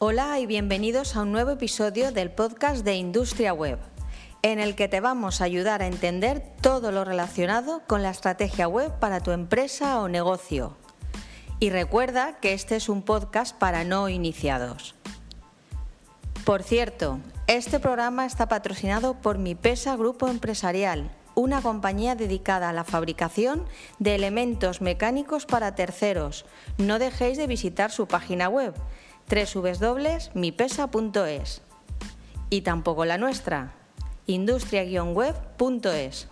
Hola y bienvenidos a un nuevo episodio del podcast de Industria Web, en el que te vamos a ayudar a entender todo lo relacionado con la estrategia web para tu empresa o negocio. Y recuerda que este es un podcast para no iniciados. Por cierto, este programa está patrocinado por Mi Pesa Grupo Empresarial, una compañía dedicada a la fabricación de elementos mecánicos para terceros. No dejéis de visitar su página web www.mipesa.es y tampoco la nuestra, industria-web.es.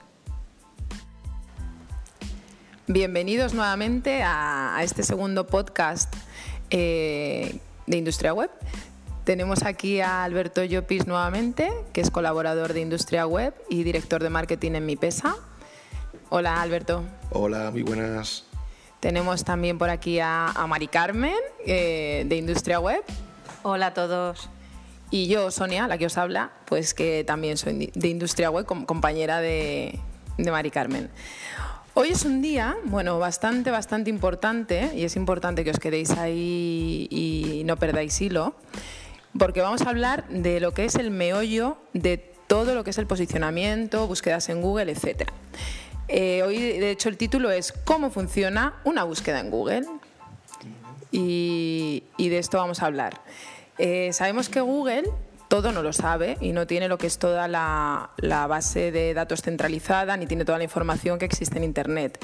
Bienvenidos nuevamente a, este segundo podcast eh, de Industria Web. Tenemos aquí a Alberto Llopis nuevamente, que es colaborador de Industria Web y director de marketing en Mipesa. Hola Alberto. Hola, muy buenas. Tenemos también por aquí a, Mari Carmen, eh, de Industria Web. Hola a todos. Y yo, Sonia, la que os habla, pues que también soy de Industria Web, compañera de, de Mari Carmen. Hoy es un día, bueno, bastante, bastante importante, y es importante que os quedéis ahí y no perdáis hilo, porque vamos a hablar de lo que es el meollo de todo lo que es el posicionamiento, búsquedas en Google, etc. Eh, hoy, de hecho, el título es ¿Cómo funciona una búsqueda en Google? Y, de esto vamos a hablar. Eh, sabemos que Google todo no lo sabe y no tiene lo que es toda la, base de datos centralizada ni tiene toda la información que existe en Internet.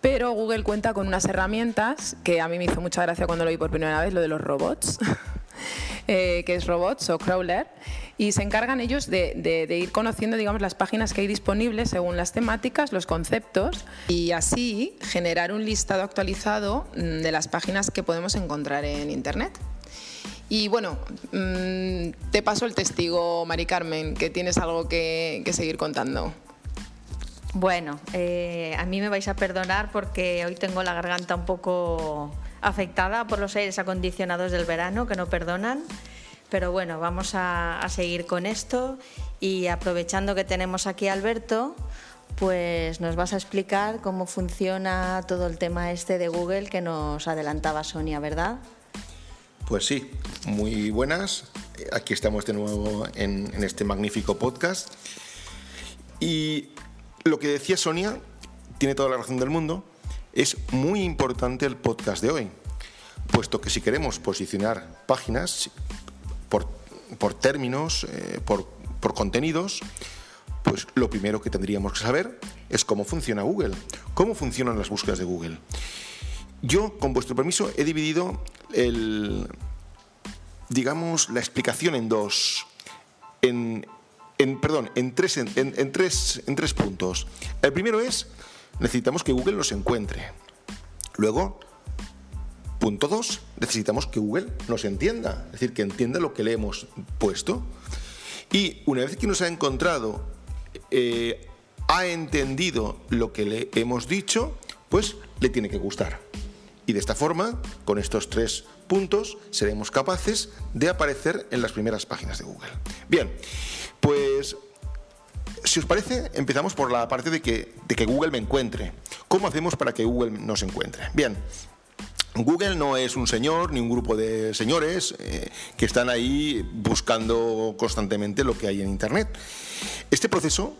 Pero Google cuenta con unas herramientas que a mí me hizo mucha gracia cuando lo vi por primera vez, lo de los robots. Eh, que es Robots o Crawler, y se encargan ellos de, ir conociendo digamos, las páginas que hay disponibles según las temáticas, los conceptos, y así generar un listado actualizado mm, de las páginas que podemos encontrar en Internet. Y bueno, mm, te paso el testigo, Mari Carmen, que tienes algo que, seguir contando. Bueno, eh, a mí me vais a perdonar porque hoy tengo la garganta un poco afectada por los aires acondicionados del verano que no perdonan. Pero bueno, vamos a, seguir con esto y aprovechando que tenemos aquí a Alberto, pues nos vas a explicar cómo funciona todo el tema este de Google que nos adelantaba Sonia, ¿verdad? Pues sí, muy buenas. Aquí estamos de nuevo en, este magnífico podcast. Y lo que decía Sonia tiene toda la razón del mundo es muy importante el podcast de hoy, puesto que si queremos posicionar páginas por, términos, eh, por, contenidos, pues lo primero que tendríamos que saber es cómo funciona Google, cómo funcionan las búsquedas de Google. Yo, con vuestro permiso, he dividido el, digamos, la explicación en dos, en, perdón, en tres, en, tres, en tres puntos. El primero es necesitamos que Google nos encuentre. Luego, punto dos, necesitamos que Google nos entienda, es decir, que entienda lo que le hemos puesto. Y una vez que nos ha encontrado, eh, ha entendido lo que le hemos dicho, pues le tiene que gustar. Y de esta forma, con estos tres puntos, seremos capaces de aparecer en las primeras páginas de Google. Bien, pues si os parece, empezamos por la parte de que, de que Google me encuentre. ¿Cómo hacemos para que Google nos encuentre? Bien, Google no es un señor ni un grupo de señores eh, que están ahí buscando constantemente lo que hay en Internet. Este proceso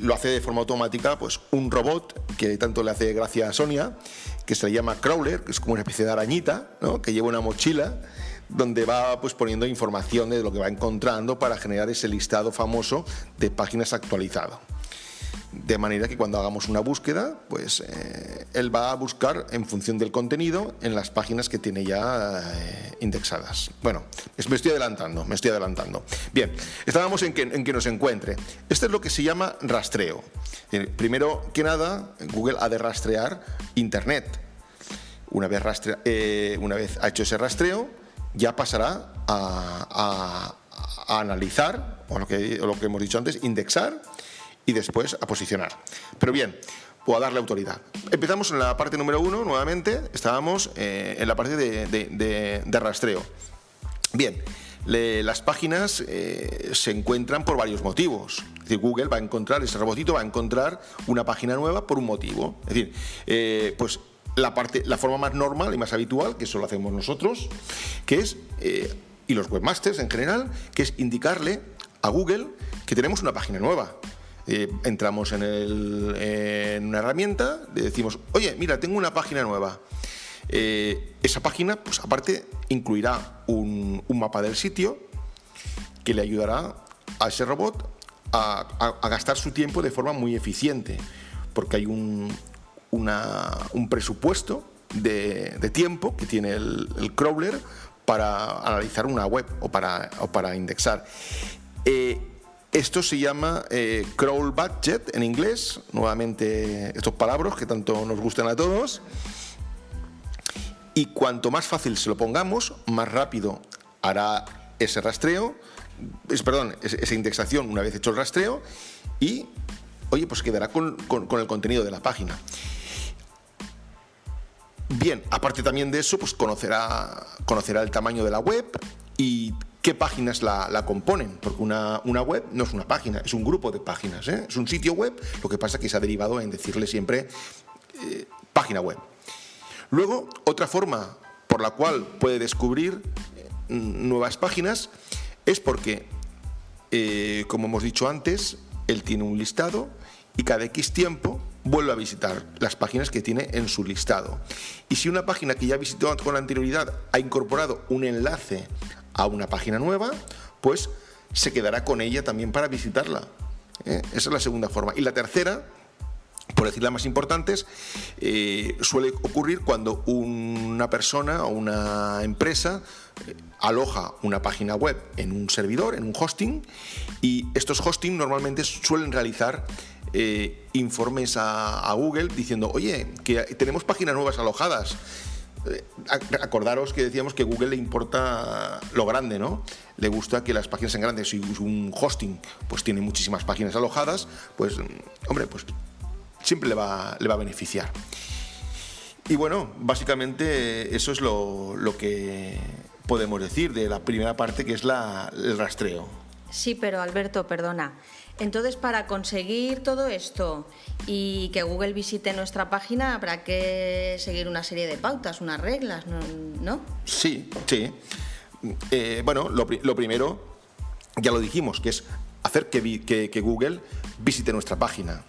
lo hace de forma automática pues, un robot que tanto le hace gracia a Sonia, que se le llama Crawler, que es como una especie de arañita, que lleva una mochila donde va pues poniendo información de lo que va encontrando para generar ese listado famoso de páginas actualizado. De manera que cuando hagamos una búsqueda, pues eh, él va a buscar en función del contenido en las páginas que tiene ya eh, indexadas. Bueno, me estoy adelantando, me estoy adelantando. Bien, estábamos en que, en que nos encuentre. Esto es lo que se llama rastreo. Primero que nada, Google ha de rastrear Internet. Una vez, eh, una vez ha hecho ese rastreo, ya pasará a, analizar, o lo, que, lo que hemos dicho antes, indexar y después a posicionar. Pero bien, o a darle autoridad. Empezamos en la parte número uno, nuevamente, estábamos eh, en la parte de, rastreo. Bien, las páginas eh, se encuentran por varios motivos. Es decir, Google va a encontrar, ese robotito va a encontrar una página nueva por un motivo. Es decir, eh, pues la, parte, la forma más normal y más habitual, que eso lo hacemos nosotros, que es y los webmasters en general, que es indicarle a Google que tenemos una página nueva. Eh, entramos en, una herramienta, le decimos, oye, mira, tengo una página nueva. Eh, esa página, pues aparte, incluirá un, mapa del sitio que le ayudará a ese robot a, gastar su tiempo de forma muy eficiente, porque hay un, un presupuesto de, tiempo que tiene el, crawler para analizar una web o para, o para indexar. Eh, esto se llama eh, crawl budget en inglés, nuevamente estos palabras que tanto nos gustan a todos. Y cuanto más fácil se lo pongamos, más rápido hará ese rastreo, es, perdón, esa indexación una vez hecho el rastreo y, oye, pues quedará con, con el contenido de la página. Bien, aparte también de eso, pues conocerá, conocerá el tamaño de la web y qué páginas la, componen, porque una, web no es una página, es un grupo de páginas, ¿eh? es un sitio web, lo que pasa es que se ha derivado en decirle siempre eh, página web. Luego, otra forma por la cual puede descubrir eh, nuevas páginas es porque, como hemos dicho antes, él tiene un listado y cada X tiempo vuelve a visitar las páginas que tiene en su listado. Y si una página que ya visitó con anterioridad ha incorporado un enlace a una página nueva, pues se quedará con ella también para visitarla. ¿eh? Esa es la segunda forma. Y la tercera, por decir las más importantes, eh, suele ocurrir cuando una persona o una empresa eh, aloja una página web en un servidor, en un hosting, y estos hosting normalmente suelen realizar informes a, Google diciendo, oye, que tenemos páginas nuevas alojadas. Eh, acordaros que decíamos que Google le importa lo grande, ¿no? Le gusta que las páginas sean grandes. Si un hosting pues tiene muchísimas páginas alojadas, pues, hombre, pues siempre le va, le va a beneficiar. Y bueno, básicamente eso es lo, que podemos decir de la primera parte, que es la, el rastreo. Sí, pero Alberto, perdona. Entonces, para conseguir todo esto y que Google visite nuestra página, habrá que seguir una serie de pautas, unas reglas, ¿no? Sí, sí. Eh, bueno, lo, primero, ya lo dijimos, que es hacer que, Google visite nuestra página.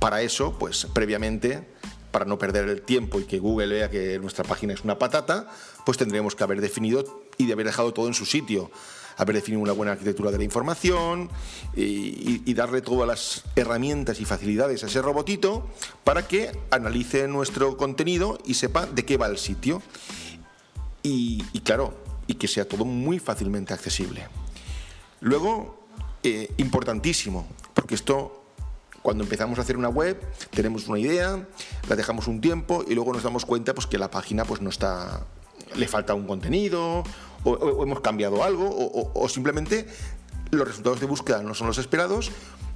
Para eso, pues previamente, para no perder el tiempo y que Google vea que nuestra página es una patata, pues tendremos que haber definido y de haber dejado todo en su sitio haber definido una buena arquitectura de la información y, darle todas las herramientas y facilidades a ese robotito para que analice nuestro contenido y sepa de qué va el sitio. Y, claro, y que sea todo muy fácilmente accesible. Luego, eh, importantísimo, porque esto cuando empezamos a hacer una web, tenemos una idea, la dejamos un tiempo y luego nos damos cuenta pues, que la página pues, no está, le falta un contenido o, hemos cambiado algo, o, simplemente los resultados de búsqueda no son los esperados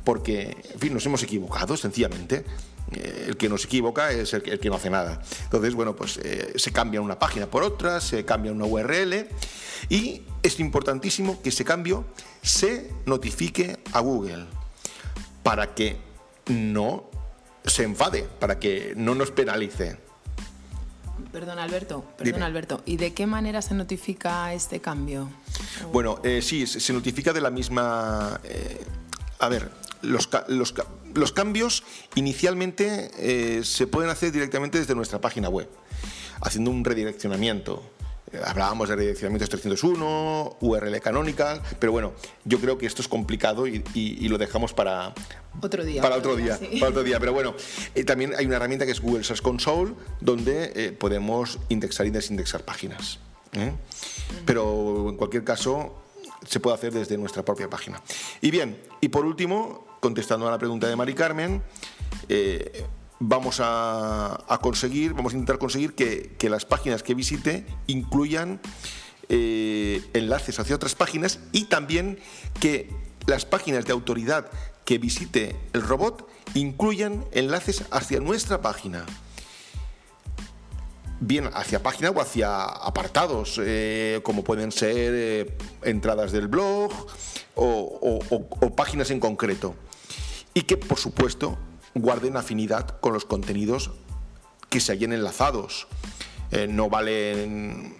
porque, en fin, nos hemos equivocado, sencillamente. Eh, el que no se equivoca es el que, no hace nada. Entonces, bueno, pues eh, se cambia una página por otra, se cambia una URL y es importantísimo que ese cambio se notifique a Google para que no se enfade, para que no nos penalice. Perdón, Alberto, perdón, Alberto. ¿Y de qué manera se notifica este cambio? Bueno, eh, sí, se notifica de la misma... Eh, a ver, los, los, cambios inicialmente eh, se pueden hacer directamente desde nuestra página web, haciendo un redireccionamiento. Hablábamos de redireccionamientos 301, URL canónica, pero bueno, yo creo que esto es complicado y, lo dejamos para otro día. Para otro día, para otro día. Pero bueno, eh, también hay una herramienta que es Google Search Console, donde eh, podemos indexar y desindexar páginas. ¿eh? Pero en cualquier caso, se puede hacer desde nuestra propia página. Y bien, y por último, contestando a la pregunta de Mari Carmen, vamos a, conseguir, vamos a intentar conseguir que, las páginas que visite incluyan eh, enlaces hacia otras páginas y también que las páginas de autoridad que visite el robot incluyan enlaces hacia nuestra página. Bien hacia página o hacia apartados, eh, como pueden ser eh, entradas del blog o páginas en concreto. Y que, por supuesto, guarden afinidad con los contenidos que se hayan enlazados. Eh, no valen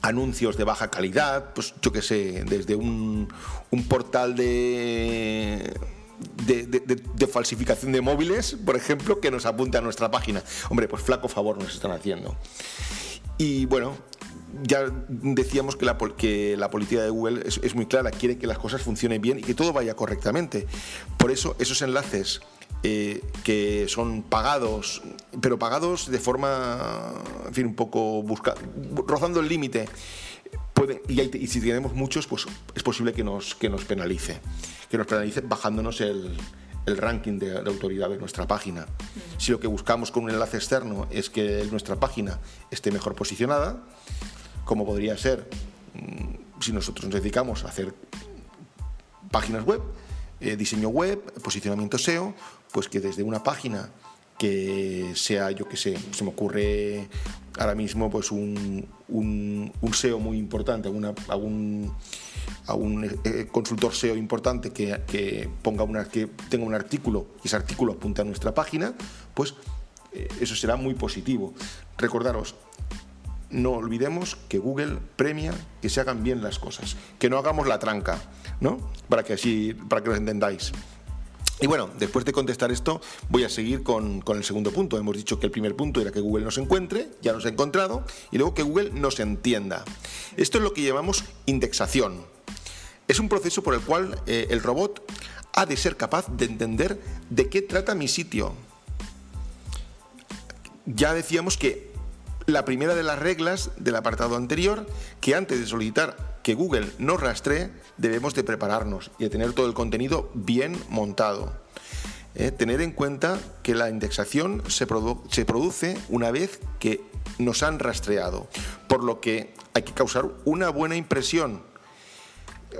anuncios de baja calidad, pues yo qué sé, desde un, un portal de de, de, falsificación de móviles, por ejemplo, que nos apunte a nuestra página. Hombre, pues flaco favor nos están haciendo. Y bueno, ya decíamos que la, que la política de Google es, muy clara, quiere que las cosas funcionen bien y que todo vaya correctamente. Por eso esos enlaces eh, que son pagados, pero pagados de forma, en fin, un poco busca, rozando el límite, y, y, si tenemos muchos, pues es posible que nos, que nos penalice, que nos penalice bajándonos el, el ranking de, de, autoridad de nuestra página. Si lo que buscamos con un enlace externo es que nuestra página esté mejor posicionada, como podría ser mm, si nosotros nos dedicamos a hacer páginas web, eh, diseño web, posicionamiento SEO, pues que desde una página que sea, yo que sé, se me ocurre ahora mismo pues un, un, SEO muy importante, alguna, algún, algún eh, consultor SEO importante que, que, ponga una, que tenga un artículo y ese artículo apunte a nuestra página, pues eh, eso será muy positivo. Recordaros, no olvidemos que Google premia que se hagan bien las cosas, que no hagamos la tranca, ¿no? Para que así, para que lo entendáis. Y bueno, después de contestar esto, voy a seguir con, el segundo punto. Hemos dicho que el primer punto era que Google nos encuentre, ya nos ha encontrado, y luego que Google nos entienda. Esto es lo que llamamos indexación. Es un proceso por el cual eh, el robot ha de ser capaz de entender de qué trata mi sitio. Ya decíamos que la primera de las reglas del apartado anterior, que antes de solicitar que Google nos rastree, debemos de prepararnos y de tener todo el contenido bien montado. Eh, tener en cuenta que la indexación se, se produce una vez que nos han rastreado, por lo que hay que causar una buena impresión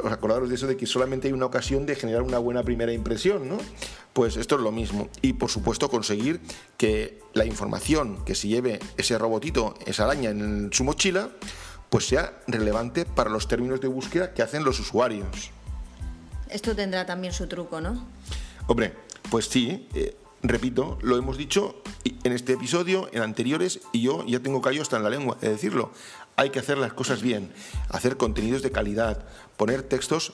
os acordaros de eso de que solamente hay una ocasión de generar una buena primera impresión, ¿no? Pues esto es lo mismo. Y por supuesto conseguir que la información que se lleve ese robotito, esa araña en su mochila, pues sea relevante para los términos de búsqueda que hacen los usuarios. Esto tendrá también su truco, ¿no? Hombre, pues sí, eh, repito, lo hemos dicho en este episodio, en anteriores, y yo ya tengo callo hasta en la lengua de decirlo. Hay que hacer las cosas bien, hacer contenidos de calidad, poner textos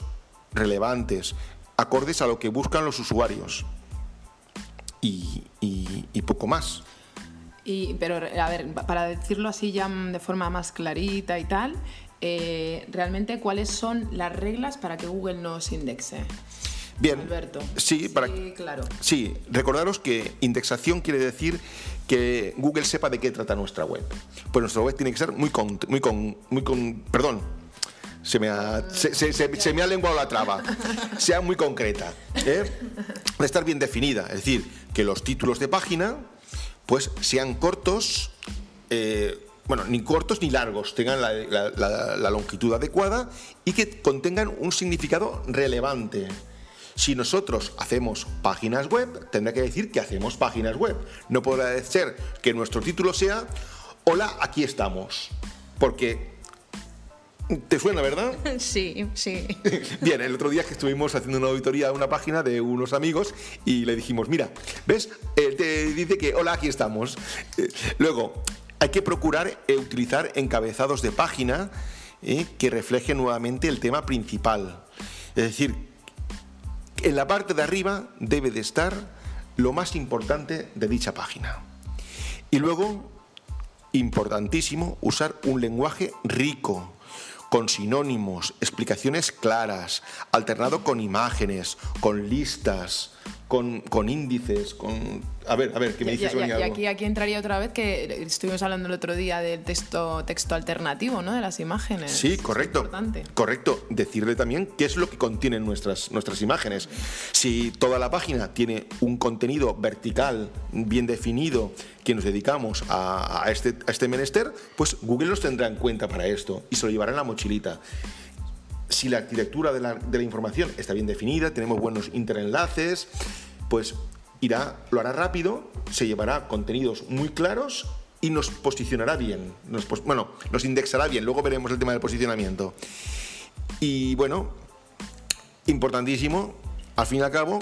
relevantes, acordes a lo que buscan los usuarios. Y, poco más. Y, pero, a ver, para decirlo así ya de forma más clarita y tal, eh, realmente, ¿cuáles son las reglas para que Google nos indexe? Bien. Alberto. Sí, para, sí, claro. Sí, recordaros que indexación quiere decir que Google sepa de qué trata nuestra web. Pues nuestra web tiene que ser muy con, muy con, muy con, perdón, se me ha, se, me ha lenguado la traba, sea muy concreta, ¿eh? de estar bien definida, es decir, que los títulos de página pues sean cortos, eh, bueno, ni cortos ni largos, tengan la longitud adecuada y que contengan un significado relevante. Si nosotros hacemos páginas web, tendrá que decir que hacemos páginas web. No podrá ser que nuestro título sea Hola, aquí estamos. Porque ¿Te suena, verdad? Sí, sí. Bien, el otro día que estuvimos haciendo una auditoría a una página de unos amigos y le dijimos, mira, ¿ves? Eh, te dice que, hola, aquí estamos. Eh, luego, hay que procurar eh, utilizar encabezados de página que reflejen nuevamente el tema principal. Es decir, en la parte de arriba debe de estar lo más importante de dicha página. Y luego, importantísimo, usar un lenguaje rico, con sinónimos, explicaciones claras, alternado con imágenes, con listas, con, con índices, con... A ver, a ver, ¿qué me dices, Y aquí, aquí entraría otra vez que estuvimos hablando el otro día del texto, texto alternativo, ¿no? De las imágenes. Sí, correcto. Correcto. Decirle también qué es lo que contienen nuestras, nuestras imágenes. Si toda la página tiene un contenido vertical bien definido que nos dedicamos a, este, a este menester, pues Google los tendrá en cuenta para esto y se lo llevará en la mochilita si la arquitectura de la, información está bien definida, tenemos buenos interenlaces, pues irá, lo hará rápido, se llevará contenidos muy claros y nos posicionará bien. Nos, bueno, nos indexará bien. Luego veremos el tema del posicionamiento. Y bueno, importantísimo, al fin y al cabo,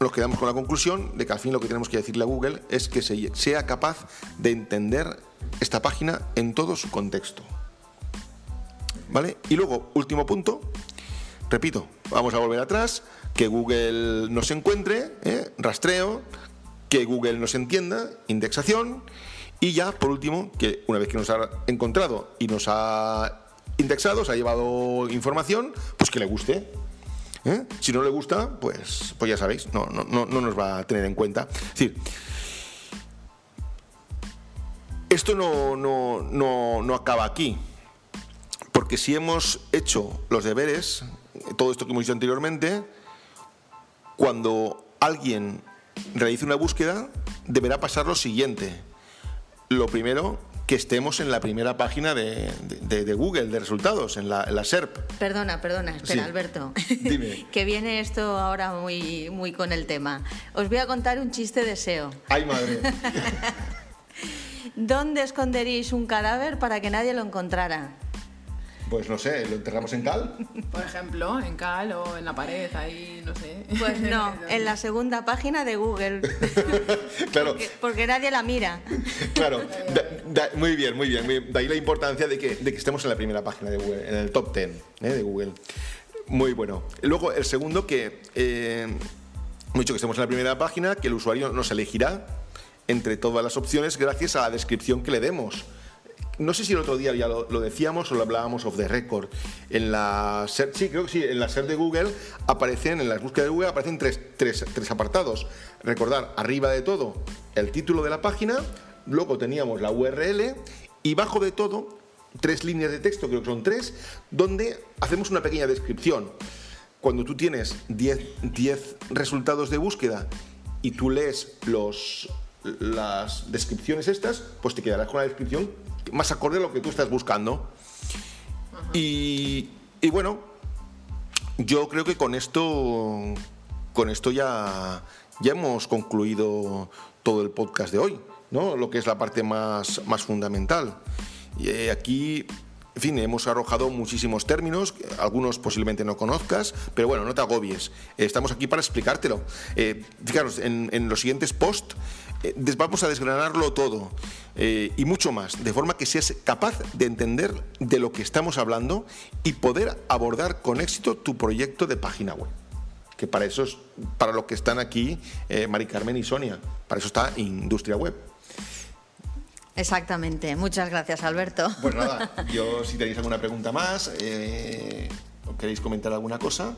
nos quedamos con la conclusión de que al fin lo que tenemos que decirle a Google es que sea capaz de entender esta página en todo su contexto. ¿Vale? Y luego, último punto, repito, vamos a volver atrás, que Google nos encuentre, ¿eh? rastreo, que Google nos entienda, indexación, y ya, por último, que una vez que nos ha encontrado y nos ha indexado, se ha llevado información, pues que le guste. ¿eh? Si no le gusta, pues, pues ya sabéis, no, no, no, no nos va a tener en cuenta. Es decir, esto no, no, no, no acaba aquí, porque si hemos hecho los deberes, todo esto que hemos dicho anteriormente, cuando alguien realice una búsqueda, deberá pasar lo siguiente. Lo primero, que estemos en la primera página de, de- de Google de resultados, en la, en la SERP. Perdona, perdona, espera, Sí. Alberto. Dime. que viene esto ahora muy, muy con el tema. Os voy a contar un chiste de SEO. ¡Ay, madre! ¿Dónde esconderíais un cadáver para que nadie lo encontrara? Pues no sé, ¿lo enterramos en cal? Por ejemplo, en cal o en la pared, ahí, no sé. Pues no, en la segunda página de Google, claro, porque, porque nadie la mira. claro. Da- da- muy bien, muy bien. muy- De ahí la importancia de que, de que estemos en la primera página de Google, en el top 10 ¿eh? de Google. Muy bueno. Luego, el segundo, que eh, dicho que estemos en la primera página, que el usuario nos elegirá entre todas las opciones gracias a la descripción que le demos. No sé si el otro día ya lo, decíamos o lo hablábamos off the record. En la SERP, sí, creo que sí, en la SERP de Google aparecen, en las búsquedas de Google aparecen tres, tres- tres apartados. Recordar, arriba de todo, el título de la página, luego teníamos la URL y bajo de todo, tres líneas de texto, creo que son tres, donde hacemos una pequeña descripción. Cuando tú tienes 10 10 resultados de búsqueda y tú lees los, las descripciones estas, pues te quedarás con la descripción más acorde a lo que tú estás buscando. Y, y bueno, yo creo que con esto, con esto ya, ya hemos concluido todo el podcast de hoy, ¿no? Lo que es la parte más, más fundamental. Y eh, aquí, en fin, hemos arrojado muchísimos términos, algunos posiblemente no conozcas, pero bueno, no te agobies. Eh, Estamos aquí para explicártelo. Eh, fijaros, en, los siguientes posts eh, vamos a desgranarlo todo eh, y mucho más, de forma que seas capaz de entender de lo que estamos hablando y poder abordar con éxito tu proyecto de página web. Que para eso es para lo que están aquí eh, Mari Carmen y Sonia. Para eso está Industria Web. Exactamente. Muchas gracias, Alberto. Pues nada, yo si tenéis alguna pregunta más eh, o queréis comentar alguna cosa.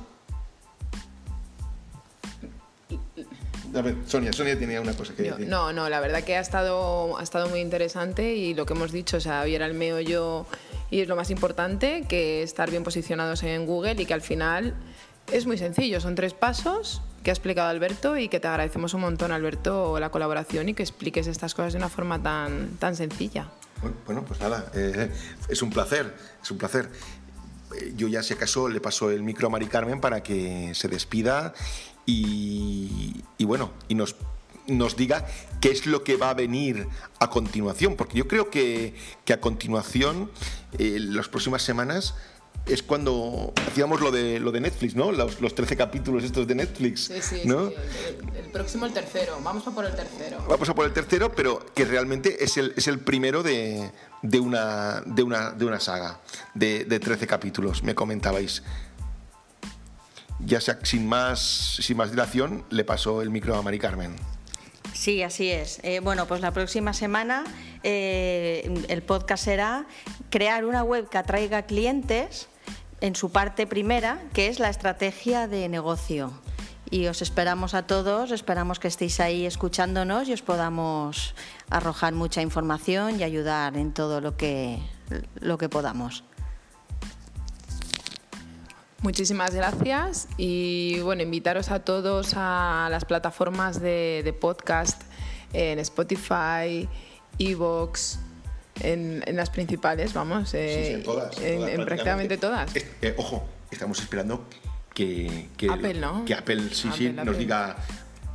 A ver, Sonia, Sonia tenía una cosa que Yo- decir. no, no, la verdad que ha estado, ha estado muy interesante y lo que hemos dicho, o sea, hoy era el meollo y es lo más importante, que estar bien posicionados en Google y que al final es muy sencillo, son tres pasos que ha explicado Alberto y que te agradecemos un montón, Alberto, la colaboración y que expliques estas cosas de una forma tan, tan sencilla. Bueno, pues nada, eh, es un placer, es un placer. Yo ya si acaso le paso el micro a Mari Carmen para que se despida y, bueno, y nos, nos diga qué es lo que va a venir a continuación, porque yo creo que, que a continuación, eh, las próximas semanas, es cuando hacíamos lo de, lo de Netflix, ¿no? Los, los 13 capítulos estos de Netflix, ¿no? el, próximo el tercero, vamos a por el tercero. Vamos a por el tercero, pero que realmente es el, es el primero de, de una, de, una, de una saga de, de 13 capítulos, me comentabais. Ya sea, sin más, sin más dilación, le paso el micro a Mari Carmen. Sí, así es. Eh, bueno, pues la próxima semana eh, el podcast será crear una web que atraiga clientes en su parte primera, que es la estrategia de negocio. Y os esperamos a todos, esperamos que estéis ahí escuchándonos y os podamos arrojar mucha información y ayudar en todo lo que, lo que podamos. Muchísimas gracias y bueno, invitaros a todos a las plataformas de, de podcast en Spotify, Evox, en, en las principales, vamos, eh, en todas. en- todas, en prácticamente todas. Es- eh, ojo, estamos esperando que, que, Apple, ¿no? que Apple, sí, sí, Apple, nos diga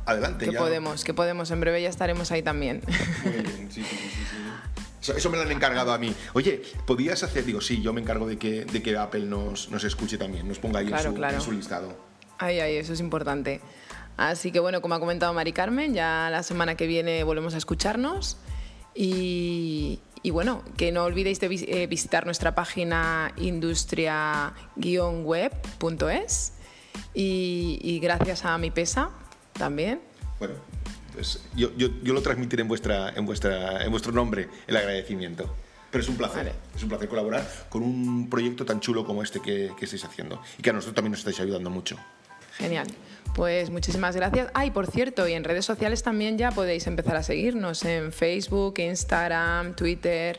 adelante. Que ya. podemos, que podemos, en breve ya estaremos ahí también. Muy bien, sí, sí, sí, sí, sí. Eso, me lo han encargado a mí. Oye, ¿podías hacer? Digo, sí, yo me encargo de que, de que Apple nos, nos escuche también, nos ponga ahí Claro, en, su, claro. en su listado. Ay, ay, eso es importante. Así que bueno, como ha comentado Mari Carmen, ya la semana que viene volvemos a escucharnos Y, bueno, que no olvidéis de eh, visitar nuestra página industria-web.es y, gracias a mi pesa también. Bueno, pues yo, lo transmitiré en, vuestra, en, vuestra, en vuestro nombre, el agradecimiento. Pero es un placer, es un placer colaborar con un proyecto tan chulo como este que, que estáis haciendo y que a nosotros también nos estáis ayudando mucho. Genial. Pues muchísimas gracias. Ay, por cierto, y en redes sociales también ya podéis empezar a seguirnos en Facebook, Instagram, Twitter.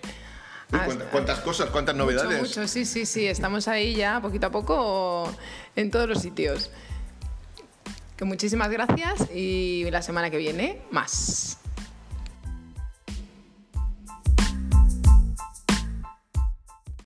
¿Cuántas cosas, cuántas novedades? Mucho, sí, sí, sí. Estamos ahí ya poquito a poco en todos los sitios. Que muchísimas gracias y la semana que viene más.